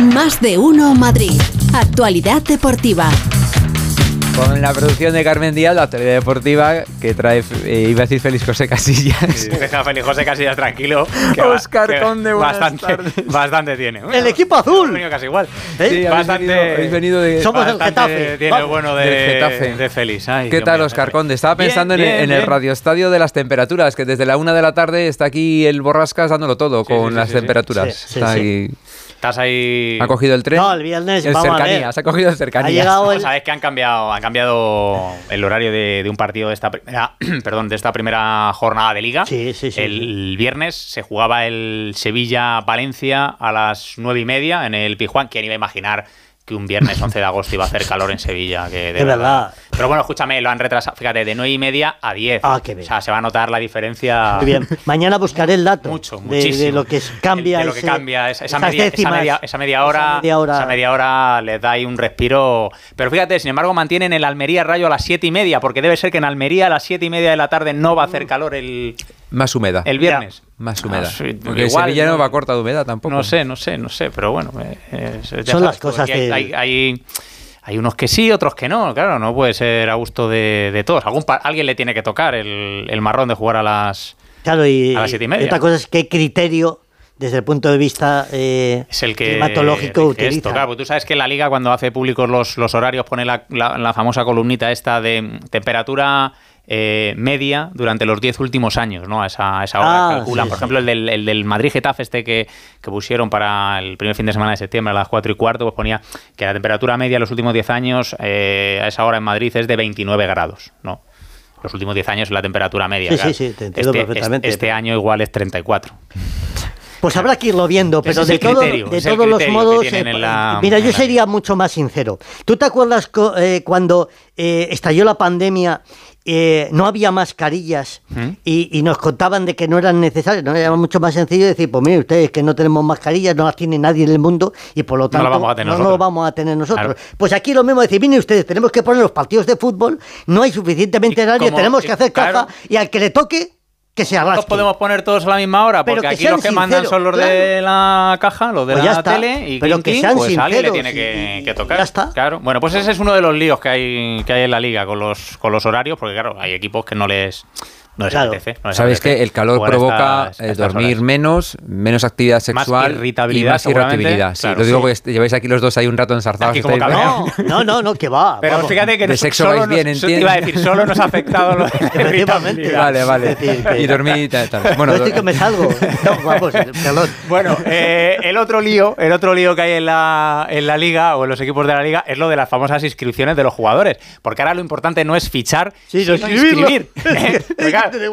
Más de uno Madrid. Actualidad deportiva. Con la producción de Carmen Díaz, la actualidad deportiva que trae, eh, iba a decir Félix José Casillas. Sí, deja a Félix José Casillas tranquilo. que Óscar que Conde, buenas bastante, tardes. bastante tiene. El equipo azul. Venido casi igual. ¿Eh? Sí, habéis Bastante- venido, habéis venido de... Somos Bastante Getafe. Tiene Vamos. el bueno de, Getafe. de Félix. Ay, ¿Qué tal, Oscar. Conde? Estaba Bien, pensando en, bien, en el radioestadio de las temperaturas, que desde la una de la tarde está aquí el Borrascas dándolo todo Sí, con sí, las temperaturas. Sí, sí, Está sí. ahí- Estás ahí. Ha cogido el tren. No, el viernes, El vamos a ver. cercanías, ha cogido cercanías. Ha llegado Pues el- sabes que han cambiado, han cambiado el horario de, de un partido de esta primera, perdón, de esta primera jornada de liga. Sí, sí, sí, El viernes se jugaba el Sevilla-Valencia a las nueve y media en el Pijuán. ¿Quién iba a imaginar que un viernes 11 de agosto iba a hacer calor en Sevilla? Que de verdad. Pero bueno, escúchame, lo han retrasado. Fíjate, de nueve y media a 10. Ah, qué bien. O sea, se va a notar la diferencia. Muy bien. Mañana buscaré el dato Mucho, de- muchísimo. de, lo que cambia. de lo que ese- cambia esa, esa esas media, esa, décimas. media, esa media hora, Esa media hora. esa media hora les da ahí un respiro. Pero fíjate, sin embargo, mantienen el Almería Rayo a las siete y media, porque debe ser que en Almería a las siete y media de la tarde no va a hacer calor el, Más humedad. el viernes. Más humedad. Ah, sí, Porque igual, Sevilla no va corta de humedad tampoco. No sé, no sé, no sé, pero bueno. eh, ya Son las cosas aquí hay, hay, hay- hay unos que sí, otros que no. Claro, no puede ser a gusto de, de todos. Algún pa- alguien le tiene que tocar el, el marrón de jugar a las. Claro, y, A las siete y media. otra cosa es qué criterio, desde el punto de vista eh, Es el que climatológico esto, utiliza. claro, porque tú sabes que la liga cuando hace públicos los, los horarios pone la, la- la famosa columnita esta de temperatura eh, media durante los 10 últimos años, ¿no? A esa, a esa hora Ah, calculan. sí, Por sí. ejemplo, el del, el del Madrid-Getafe este que, que pusieron para el primer fin de semana de septiembre a las 4 y cuarto, pues ponía que la temperatura media en los últimos 10 años eh, a esa hora en Madrid es de 29 grados, ¿no? Los últimos 10 años es la temperatura media. Sí, claro. sí, sí, te entiendo este, perfectamente. Este, año igual es 34. Pues habrá que irlo viendo, pero de, todo- criterio, de todos los modos. eh, la- mira, yo sería mucho más sincero. ¿Tú te acuerdas eh, cuando eh, estalló la pandemia? Eh, no había mascarillas ¿Mm? y, y nos contaban de que no eran necesarias. ¿no? Era mucho más sencillo decir, pues mire ustedes que no tenemos mascarillas, no las tiene nadie en el mundo y por lo No tanto las vamos a tener no, lo vamos a tener nosotros. Claro. Pues aquí lo mismo decir, miren ustedes, tenemos que poner los partidos de fútbol, no hay suficientemente nadie, tenemos que hacer caja claro. y al que le toque, que se ¿Los arrastre. podemos poner todos a la misma hora? Porque que aquí los que mandan son los de la caja, los de Pues la está, tele, y pero clink, que sean pues alguien le tiene que, y- que tocar. ya está. Claro. Bueno, pues ese es uno de los líos que hay, que hay en la liga con los, con los horarios, porque claro, hay equipos que no les, no les Claro. apetece. no les Sabéis apetece que el calor jugar provoca estas- eh, estas dormir horas. menos, menos actividad Más sexual irritabilidad, y más irritabilidad. Sí, Claro, lo digo sí. porque lleváis aquí los dos ahí un rato enzarzados. Aquí como. No, no, no, no, que va. Pero vamos. fíjate que De nos- sexo solo vais nos- bien, te entiendo. iba a decir, solo nos ha afectado lo de. Vale, vale. Decir, que- Y dormir y tal. tal. Bueno, no estoy que me salgo. No, vamos, perdón. Bueno, eh, el otro lío, el otro lío que hay en la, en la liga o en los equipos de la liga es lo de las famosas inscripciones de los jugadores. Porque ahora lo importante no es fichar, Sí, sino inscribir. ¿eh? Porque,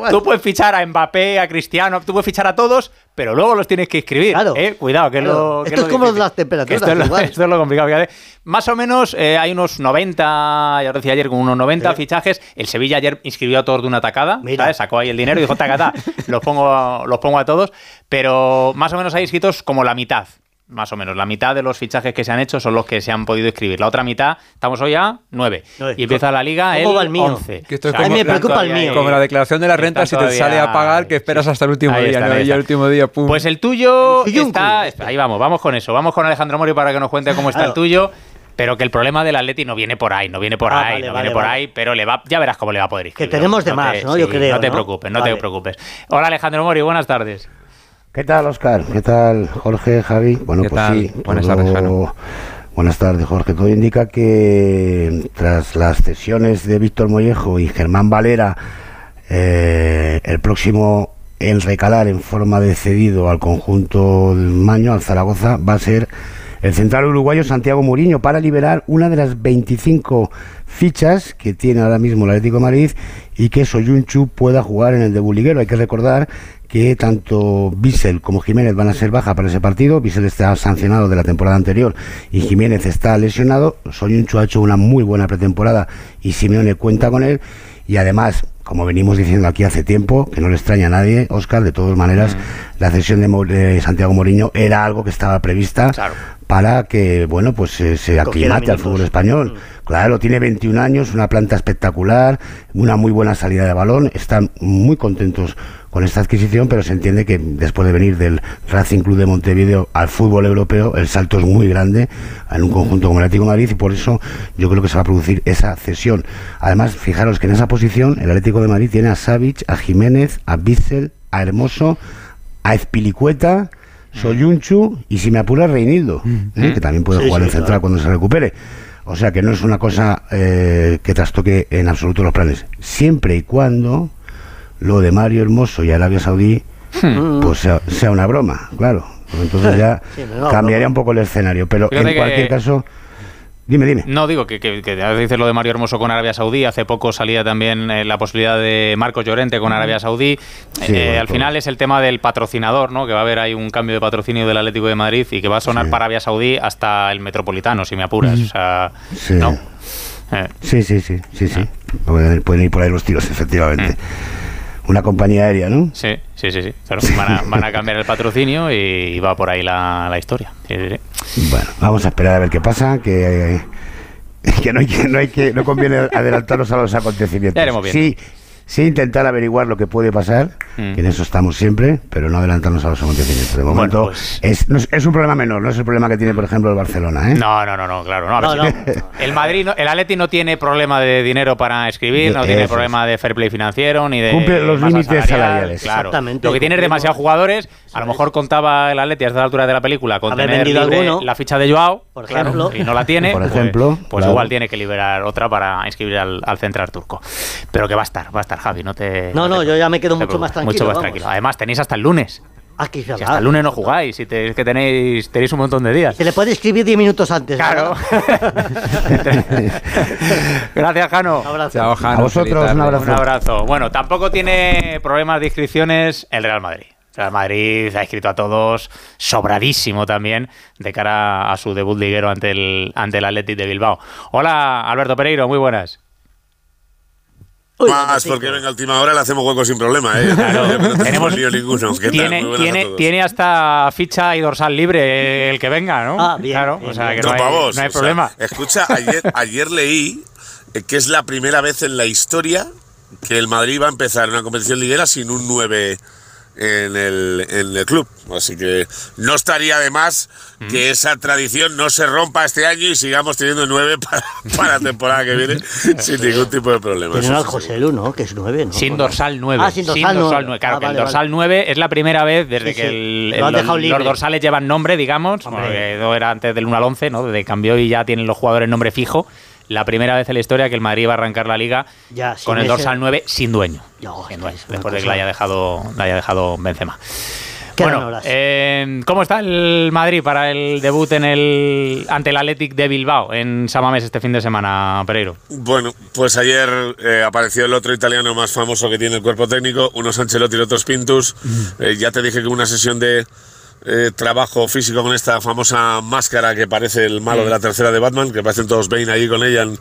tú puedes fichar a Mbappé, a Cristiano, tú puedes fichar a todos, pero luego los tienes que inscribir. Claro. ¿eh? Cuidado, que es lo. que Esto lo es como lo las temperaturas, Esto es lo, igual. esto es lo complicado. fíjate. Más o menos eh, hay unos 90, ya os decía ayer, con unos 90 fichajes. El Sevilla ayer inscribió a todos de una tacada, sacó ahí el dinero y dijo, tacata, los pongo, los pongo a todos. Pero más o menos hay inscritos como la mitad. Más o menos, la mitad de los fichajes que se han hecho son los que se han podido inscribir. La otra mitad, estamos hoy a 9. Nueve. Y empieza la liga ¿Cómo el el mío? 11. Que esto es O sea, como- A mí me preocupa el mío. Como la declaración de la renta, si te sale a pagar, que esperas sí. hasta el último Ahí día. ¿no? Y el último día, pum. Pues el tuyo El está. Ahí vamos, vamos con eso. Vamos con Alejandro Mori para que nos cuente cómo está Claro. el tuyo. Pero que el problema del Atleti no viene por ahí, no viene por Ah, ahí, vale, no vale, viene por vale. ahí, pero le va, ya verás cómo le va a poder inscribir. tenemos de más, ¿no? Yo creo, No te ¿no? preocupes, no Vale. te preocupes. Hola Alejandro Mori, buenas tardes. ¿Qué tal, Oscar? ¿Qué tal, Jorge, Javi? Bueno, ¿Qué pues tal? sí. Buenas todo- tardes, Jano. Buenas tardes, Jorge. Todo indica que tras las cesiones de Víctor Mollejo y Germán Valera, eh, el próximo en recalar en forma de cedido al conjunto del Maño, al Zaragoza, va a ser el central uruguayo Santiago Mourinho para liberar una de las 25 fichas que tiene ahora mismo el Atlético de Madrid y que Soyunchu pueda jugar en el de Buliguero. Hay que recordar que tanto Bissell como Jiménez van a ser baja para ese partido. Bissell está sancionado de la temporada anterior y Jiménez está lesionado. Soyunchu ha hecho una muy buena pretemporada y Simeone cuenta con él. Y además, como venimos diciendo aquí hace tiempo, que no le extraña a nadie, Oscar, de todas maneras, la cesión de, Santiago Moriño era algo que estaba prevista Claro. para que, bueno, pues se, se aclimate al fútbol español. Claro, tiene 21 años, una planta espectacular, una muy buena salida de balón, están muy contentos con esta adquisición, pero se entiende que después de venir del Racing Club de Montevideo al fútbol europeo, el salto es muy grande en un conjunto como el Atlético de Madrid y por eso yo creo que se va a producir esa cesión. Además, fijaros que en esa posición el Atlético de Madrid tiene a Savic, a Jiménez, a Bitzel, a Hermoso, a Espilicueta, Soyunchu y si me apura Reinildo, ¿eh? que también puede Sí, jugar sí, en central claro. cuando se recupere. O sea que no es una cosa eh, que trastoque en absoluto los planes. Siempre y cuando lo de Mario Hermoso y Arabia Saudí pues sea, sea una broma, claro. Pues entonces ya Sí, no, cambiaría un poco el escenario. Pero Fíjate en que- cualquier caso, dime, dime. No, digo que, que, dices lo de Mario Hermoso con Arabia Saudí. Hace poco salía también eh, la posibilidad de Marcos Llorente con Arabia Saudí. Sí, Eh, bueno, al todo. final es el tema del patrocinador, ¿no? Que va a haber ahí un cambio de patrocinio del Atlético de Madrid y que va a sonar Sí. para Arabia Saudí hasta el Metropolitano, si me apuras. O sea, Sí. ¿no? Eh, Sí, sí, sí, sí, sí. Pueden, pueden ir por ahí los tiros, efectivamente. Una compañía aérea, ¿no? sí, sí, sí, sí. Claro, van, a, van a cambiar el patrocinio y va por ahí la, la historia. Sí, sí, sí. Bueno, vamos a esperar a ver qué pasa, que, que no hay que, no hay que, no conviene adelantarnos a los acontecimientos. Ya iremos viendo. Sí, sí intentar averiguar lo que puede pasar, Mm. que en eso estamos siempre, pero no adelantarnos a los acontecimientos. De Bueno, momento pues- es, no es, es un problema menor, no es el problema que tiene, por ejemplo, el Barcelona, ¿eh? No, no, no, no, claro. No, a ver No, si- no. El Madrid, no- el Atleti no tiene problema de dinero para escribir, no tiene problema de fair play financiero ni de Cumple los límites salariales. Claro. Exactamente, Lo que tiene es demasiados jugadores. A lo mejor contaba el Atleti hasta la altura de la película con Haber tener vendido alguno. la ficha de Joao, Por claro, ejemplo. y no la tiene. Por pues- ejemplo, pues, claro. igual tiene que liberar otra para inscribir al, al central turco. Pero que va a estar, va a estar Javi, no te No, no, te- yo ya me quedo mucho más tranquilo, Mucho más vamos. tranquilo. Además tenéis hasta el lunes. Aquí se Si hasta el lunes no jugáis, y te- es que tenéis tenéis un montón de días. Se le puede escribir 10 minutos antes. Claro. Gracias, Jano. Un abrazo. Chao, Jano, A vosotros, un abrazo. Un abrazo. Bueno, tampoco tiene problemas de inscripciones el Real Madrid. El Real Madrid ha inscrito a todos sobradísimo también de cara a su debut liguero ante el, ante el Athletic de Bilbao. Hola, Alberto Pereiro, muy buenas. Uy, Más porque venga a última hora le hacemos hueco sin problema, ¿eh? Claro. No tenemos lío ninguno. Tiene, tiene, hasta ficha y dorsal libre el que venga, ¿no? Ah, bien, Claro, bien, o sea bien. que no, No, hay, pavos, no hay o sea, problema. escucha, ayer, ayer leí que es la primera vez en la historia que el Madrid va a empezar una competición liguera sin un 9 en el, en el club. Así que no estaría de más Mm. que esa tradición no se rompa este año y sigamos teniendo 9 para, para la temporada que viene sin ningún tipo de problema. Al sí, José Lu, ¿no? Que es 9, ¿no? Sin dorsal 9. Ah, sin dorsal nueve. Claro, Ah, que el dorsal vale. 9 es la primera vez desde Sí, que el- Lo el- los dorsales llevan nombre, digamos. Hombre. porque no era antes del 1 al 11, ¿no? Desde que cambió y ya tienen los jugadores nombre fijo. La primera vez en la historia que el Madrid va a arrancar la liga Ya, con el ese- dorsal 9 sin dueño. Sin después de que la haya dejado, la haya dejado Benzema. Bueno, eh, ¿cómo está el Madrid para el debut en el ante el Athletic de Bilbao en Samamés este fin de semana, Pereiro? Bueno, pues ayer eh, apareció el otro italiano más famoso que tiene el cuerpo técnico, unos Ancelotti y otros Pintus. Eh, ya te dije que una sesión de eh, trabajo físico con esta famosa máscara que parece el malo de la tercera de Batman, que parecen todos Bane allí con ella en,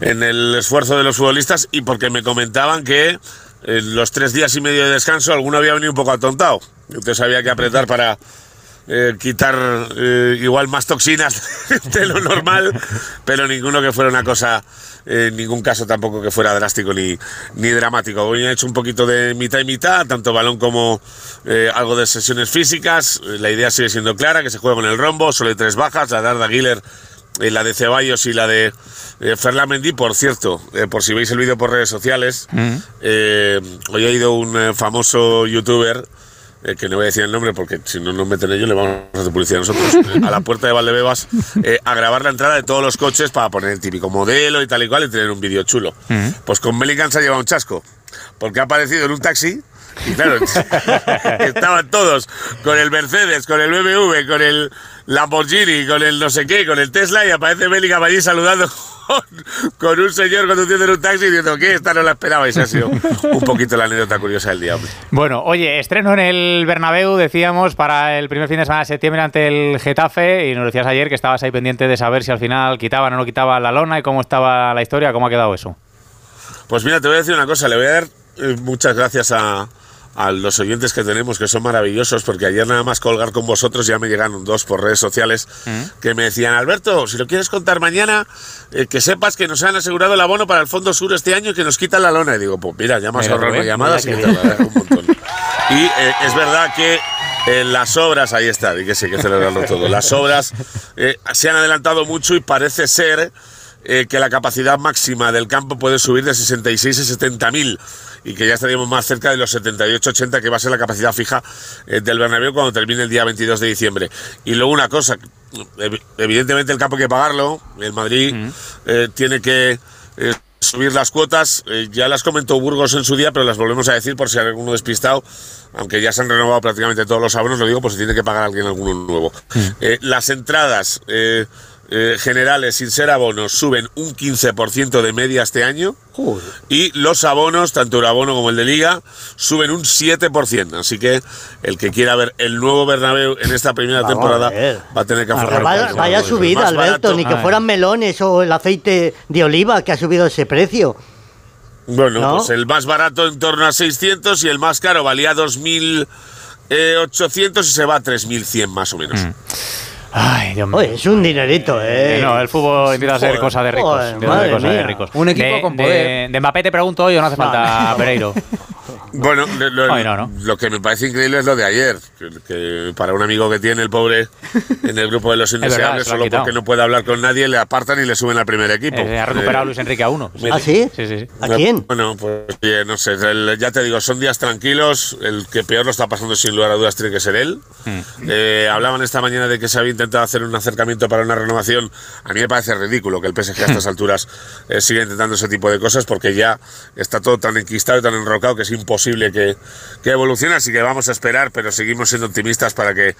en el esfuerzo de los futbolistas, y porque me comentaban que en los tres días y medio de descanso alguno había venido un poco atontado. Entonces había que apretar para eh, quitar eh, igual más toxinas de lo normal, pero ninguno que fuera una cosa, eh, en ningún caso tampoco que fuera drástico ni, ni dramático. Hoy he hecho un poquito de mitad y mitad, tanto balón como eh, algo de sesiones físicas. La idea sigue siendo clara, que se juega con el rombo, solo hay tres bajas, la de Arda Güler, eh, la de Ceballos y la de eh, Ferland Mendy. Por cierto, eh, por si veis el vídeo por redes sociales, eh, hoy ha ido un famoso youtuber eh, que no voy a decir el nombre porque si no nos meten ellos le vamos a hacer publicidad nosotros, a la puerta de Valdebebas eh, a grabar la entrada de todos los coches para poner el típico modelo y tal y cual y tener un vídeo chulo. Pues con Bellingham se ha llevado un chasco, porque ha aparecido en un taxi y claro, estaban todos con el Mercedes, con el BMW, con el Lamborghini, con el no sé qué, con el Tesla y aparece Bellingham allí saludando con, un señor conduciendo en un taxi diciendo que esta no la esperabais. Ha sido un poquito la anécdota curiosa del día. hombre. Bueno, oye, estreno en el Bernabéu, decíamos, para el primer fin de semana de septiembre ante el Getafe y nos decías ayer que estabas ahí pendiente de saber si al final quitaban o no quitaban la lona y cómo estaba la historia, cómo ha quedado eso. Pues mira, te voy a decir una cosa, le voy a dar eh, muchas gracias a, a los oyentes que tenemos, que son maravillosos, porque ayer nada más colgar con vosotros ya me llegaron dos por redes sociales que me decían, Alberto, si lo quieres contar mañana, eh, que sepas que nos han asegurado el abono para el Fondo Sur este año y que nos quitan la lona. Y digo, pues mira, ya me has ahorrado llamadas y Mira que te un montón. Y eh, es verdad que eh, las obras, ahí está, y que sí, hay que celebrarlo todo. Las obras eh, se han adelantado mucho y parece ser eh, que la capacidad máxima del campo puede subir de 66 a 70 mil y que ya estaríamos más cerca de los 78-80 que va a ser la capacidad fija eh, del Bernabéu cuando termine el día 22 de diciembre. Y luego una cosa, evi- evidentemente el campo hay que pagarlo, el Madrid eh, tiene que eh, subir las cuotas, eh, ya las comentó Burgos en su día, pero las volvemos a decir por si hay alguno despistado, aunque ya se han renovado prácticamente todos los abonos, lo digo por si tiene que pagar alguien alguno nuevo. Eh, las entradas eh, eh, generales sin ser abonos suben un 15% de media este año y los abonos, tanto el abono como el de liga, suben un 7%. Así que el que quiera ver el nuevo Bernabéu en esta primera Vamos temporada a va a tener que afrontar Vaya, vaya subida, Más Alberto, barato. ni que Ay. fueran melones o el aceite de oliva que ha subido ese precio. Bueno, ¿No? pues el más barato en torno a 600 y el más caro valía 2.800 y se va a 3.100 más o menos. Ay, Dios mío. Oye, es un dinerito, ¿eh? Eh, no, el fútbol empieza a ser cosa de ricos. Joder, ser madre cosa de ricos. Un equipo De- con de- poder. De, Mbappé te pregunto hoy o no hace falta Pereiro. Bueno, lo, lo- Ay, no, no. lo que me parece increíble es lo de ayer, que, que para un amigo que tiene el pobre en el grupo de los indeseables, solo quitado. porque no puede hablar con nadie, le apartan y le suben al primer equipo. Eh, ha recuperado Eh, Luis Enrique a uno. ¿Ah, sí? Sí, sí, sí. ¿A quién? Bueno, pues oye, no sé, el- ya te digo, son días tranquilos, el que peor lo está pasando sin lugar a dudas tiene que ser él. Hmm. Eh, hablaban esta mañana de que se había intentado hacer un acercamiento para una renovación. A mí me parece ridículo que el PSG a estas alturas eh, siga intentando ese tipo de cosas porque ya está todo tan enquistado y tan enrocado que es imposible que, que evolucione, así que vamos a esperar, pero seguimos siendo optimistas para que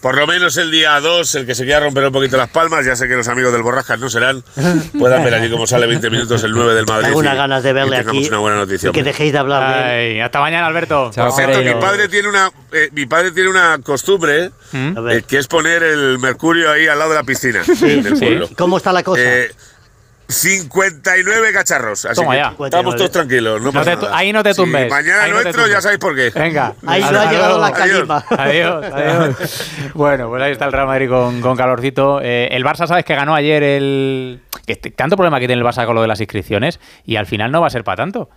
por lo menos el día 2, el que se quiera romper un poquito las palmas, ya sé que los amigos del Borrascas no serán, puedan ver allí cómo sale 20 minutos el 9 del Madrid. Tengo unas ganas de y verle tengamos aquí una buena noticia. y que dejéis de hablar. Ay, hasta mañana, Alberto. Chao, Por cierto, mi padre tiene una, eh, mi padre tiene una costumbre ver. eh, que es poner el mercurio ahí al lado de la piscina del sí. pueblo. ¿Cómo está la cosa? Eh, 59 cacharros. Así Toma que ya. estamos todos tranquilos. No No pasa te tu- nada. ahí no te Si tumbes. mañana Ahí no te nuestro, ya sabéis por qué. Venga. Ahí no ha llegado la calima. Adiós, adiós. bueno, pues ahí está el Real Madrid con, con calorcito. Eh, el Barça, ¿sabes que ganó ayer el. T- tanto problema que tiene el Barça con lo de las inscripciones y al final no va a ser para tanto.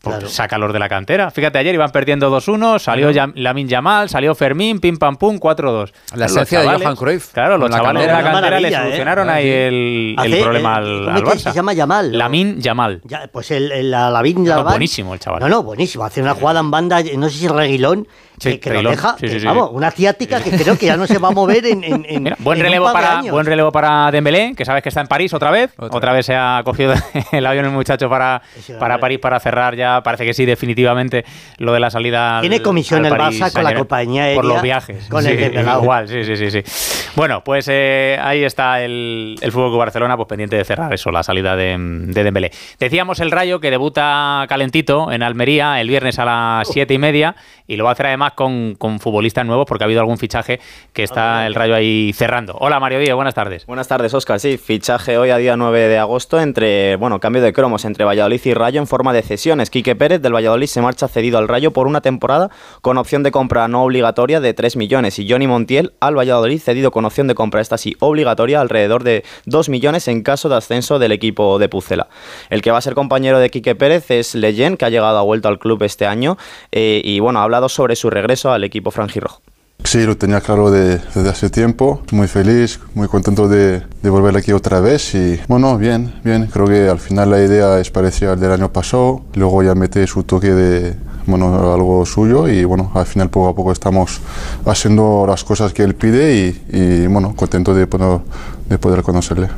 Claro. sácalos de la cantera. Fíjate, ayer iban perdiendo 2-1, salió Yam- Lamin Yamal, salió Fermín, pim pam pum, 4-2. La esencia de Johan Cruyff, Claro, los chavales de la cantera. le ¿eh? solucionaron ahí el, el Hace- problema eh, al, ¿cómo al Barça. se llama Yamal? Lamin Yamal. Ya, pues el, el la No, Laván- buenísimo el chaval. No, no, buenísimo. Hace una jugada en banda, no sé si reguilón, Sí, que, que lo Reguilón. deja. Sí, sí, que, sí. vamos, una ciática que creo que ya no se va a mover en. en- en- Mira, buen en un relevo par para buen relevo para Dembélé, que sabes que está en París otra vez. Otra, Otra vez se ha cogido el avión el muchacho para, para. París para cerrar ya, parece que sí definitivamente lo de la salida. al- Tiene comisión al el París Barça con la Saint-Germain. compañía por los viajes. con Sí, el desvelado. igual, sí, sí, sí, sí. Bueno, pues eh, ahí está el, el Fútbol Club Barcelona, pues pendiente de cerrar eso, la salida de, de Dembélé. Decíamos el Rayo que debuta calentito en Almería el viernes a las siete y media y lo va a hacer además con, con futbolistas nuevos porque ha habido algún fichaje que está el Rayo ahí cerrando. Hola Mario Díaz, buenas tardes. Buenas tardes, Óscar. Sí, fichaje hoy a día 9 de agosto entre, bueno, cambio de cromos entre Valladolid y Rayo en forma de cesiones. Quique Pérez del Valladolid se marcha cedido al Rayo por una temporada con opción de compra no obligatoria de 3 millones y Johnny Montiel al Valladolid cedido con opción de compra esta sí obligatoria alrededor de 2 millones en caso de ascenso del equipo de Pucela. El que va a ser compañero de Quique Pérez es Leyen, que ha llegado a vuelta al club este año eh, y bueno, ha hablado sobre su regreso al equipo franjirrojo. Sí, lo tenía claro de- desde hace tiempo. Muy feliz, muy contento de, de volver aquí otra vez. Y bueno, bien, bien. Creo que al final la idea es parecida al del año pasado. Luego ya mete su toque de, bueno, algo suyo. Y bueno, al final poco a poco estamos haciendo las cosas que él pide. Y, y, bueno, contento de poder, de poder conocerle.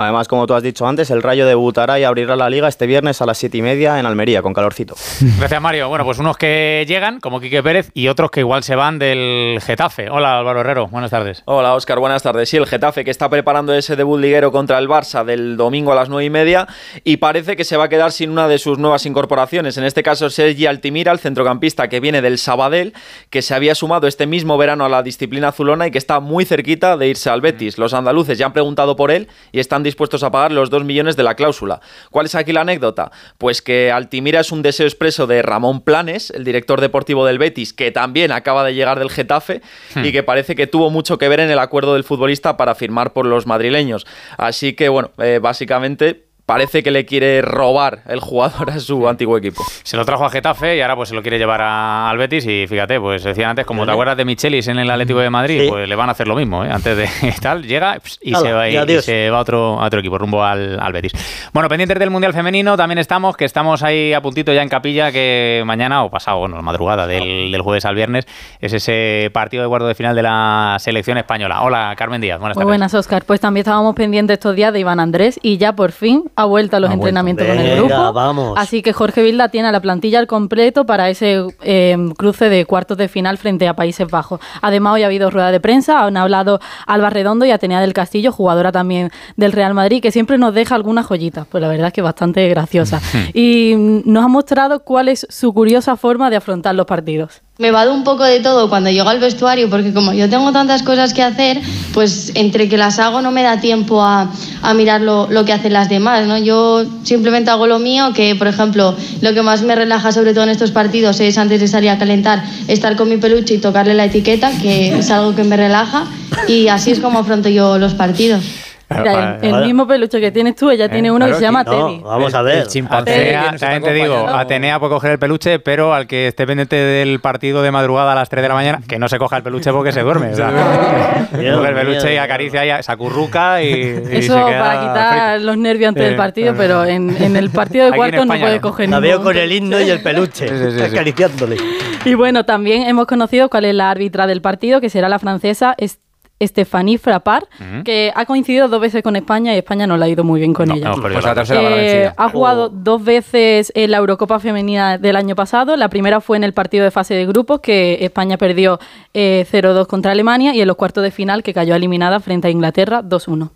Además, como tú has dicho antes, el Rayo debutará y abrirá la liga este viernes a las 7 y media en Almería, con calorcito. Gracias Mario. Bueno, pues unos que llegan, como Quique Pérez, y otros que igual se van del Getafe. Hola Álvaro Herrero, buenas tardes. Hola Óscar, buenas tardes. Sí, el Getafe que está preparando ese debut liguero contra el Barça del domingo a las nueve y media y parece que se va a quedar sin una de sus nuevas incorporaciones. En este caso, Sergi Altimira, el centrocampista que viene del Sabadell, que se había sumado este mismo verano a la disciplina azulona y que está muy cerquita de irse al Betis. Los andaluces ya han preguntado por él y están dispuestos a pagar los dos millones de la cláusula. ¿Cuál es aquí la anécdota? Pues que Altimira es un deseo expreso de Ramón Planes, el director deportivo del Betis, que también acaba de llegar del Getafe y que parece que tuvo mucho que ver en el acuerdo del futbolista para firmar por los madrileños. Así que, bueno, eh, básicamente parece que le quiere robar el jugador a su antiguo equipo. Se lo trajo a Getafe y ahora pues se lo quiere llevar a, al Betis y fíjate, pues decían antes, como te acuerdas de Michelis en el Atlético de Madrid, Sí. pues le van a hacer lo mismo, ¿eh? antes de tal, llega y se va, y y, se va a otro, a otro equipo, rumbo al, al Betis. Bueno, pendientes del Mundial Femenino también estamos, que estamos ahí a puntito ya en capilla, que mañana o pasado, bueno, la madrugada del, del jueves al viernes, es ese partido de cuarto de final de la selección española. Hola, Carmen Díaz, buenas Muy tardes. buenas, Oscar. Pues también estábamos pendientes estos días de Iván Andrés y ya por fin ha vuelto a los Ha vuelto. entrenamientos con el Venga, grupo. vamos. Así que Jorge Vilda tiene a la plantilla al completo para ese eh, cruce de cuartos de final frente a Países Bajos. Además, hoy ha habido rueda de prensa, han hablado Alba Redondo y Atenea del Castillo, jugadora también del Real Madrid, que siempre nos deja algunas joyitas. Pues la verdad es que bastante graciosa. y nos ha mostrado cuál es su curiosa forma de afrontar los partidos. Me va de un poco de todo cuando llego al vestuario, porque como yo tengo tantas cosas que hacer, pues entre que las hago no me da tiempo a, mirar lo, lo que hacen las demás, ¿no? Yo simplemente hago lo mío, que por ejemplo, lo que más me relaja sobre todo en estos partidos es antes de salir a calentar, estar con mi peluche y tocarle la etiqueta, que es algo que me relaja, y así es como afronto yo los partidos. Mira, el, mismo peluche que tienes tú, ella tiene uno que claro, se llama que No, Teddy. vamos a ver. El chimpancé. Atenea, que también te digo. Atenea puede coger el peluche, pero al que esté pendiente del partido de madrugada a las 3 de la mañana, que no se coja el peluche porque se duerme. o sea, Dios coge el peluche y acaricia y se acurruca y, y Eso se queda para quitar frito. los nervios antes del partido, pero en, en el partido de cuartos no puede coger La veo con el himno y el peluche, Sí, sí, sí, sí. acariciándole. Y bueno, también hemos conocido cuál es la árbitra del partido, que será la francesa Es- Stephanie Frappard, Ujú. que ha coincidido dos veces con España y España no le ha ido muy bien con No, ella. Pues la tercera Eh, ha jugado dos veces en la Eurocopa Femenina del año pasado. La primera fue en el partido de fase de grupos, que España perdió eh, 0-2 contra Alemania, y en los cuartos de final, que cayó eliminada frente a Inglaterra 2-1.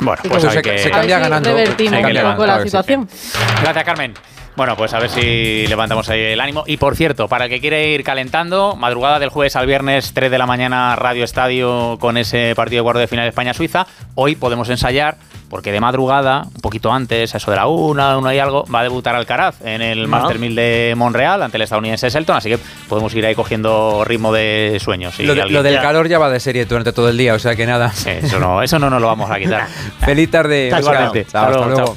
Bueno, pues pues hay se- que... se A ver cambia si ganando. revertimos un poco la situación. Gracias, Carmen. Bueno, pues a ver si levantamos ahí el ánimo. Y por cierto, para el que quiere ir calentando, madrugada del jueves al viernes, 3 de la mañana, Radio Estadio con ese partido de cuarto de final España-Suiza. Hoy podemos ensayar, porque de madrugada, un poquito antes, a eso de la una, una y algo, va a debutar Alcaraz en el Master 1000 de Monreal ante el estadounidense Selton. Así que podemos ir ahí cogiendo ritmo de sueños. Si Lo, de- alguien- lo del calor ya va de serie durante todo el día, o sea que nada. Eso no, eso no nos lo vamos a quitar. Feliz tarde. Chao, hasta Hasta luego, luego. chao.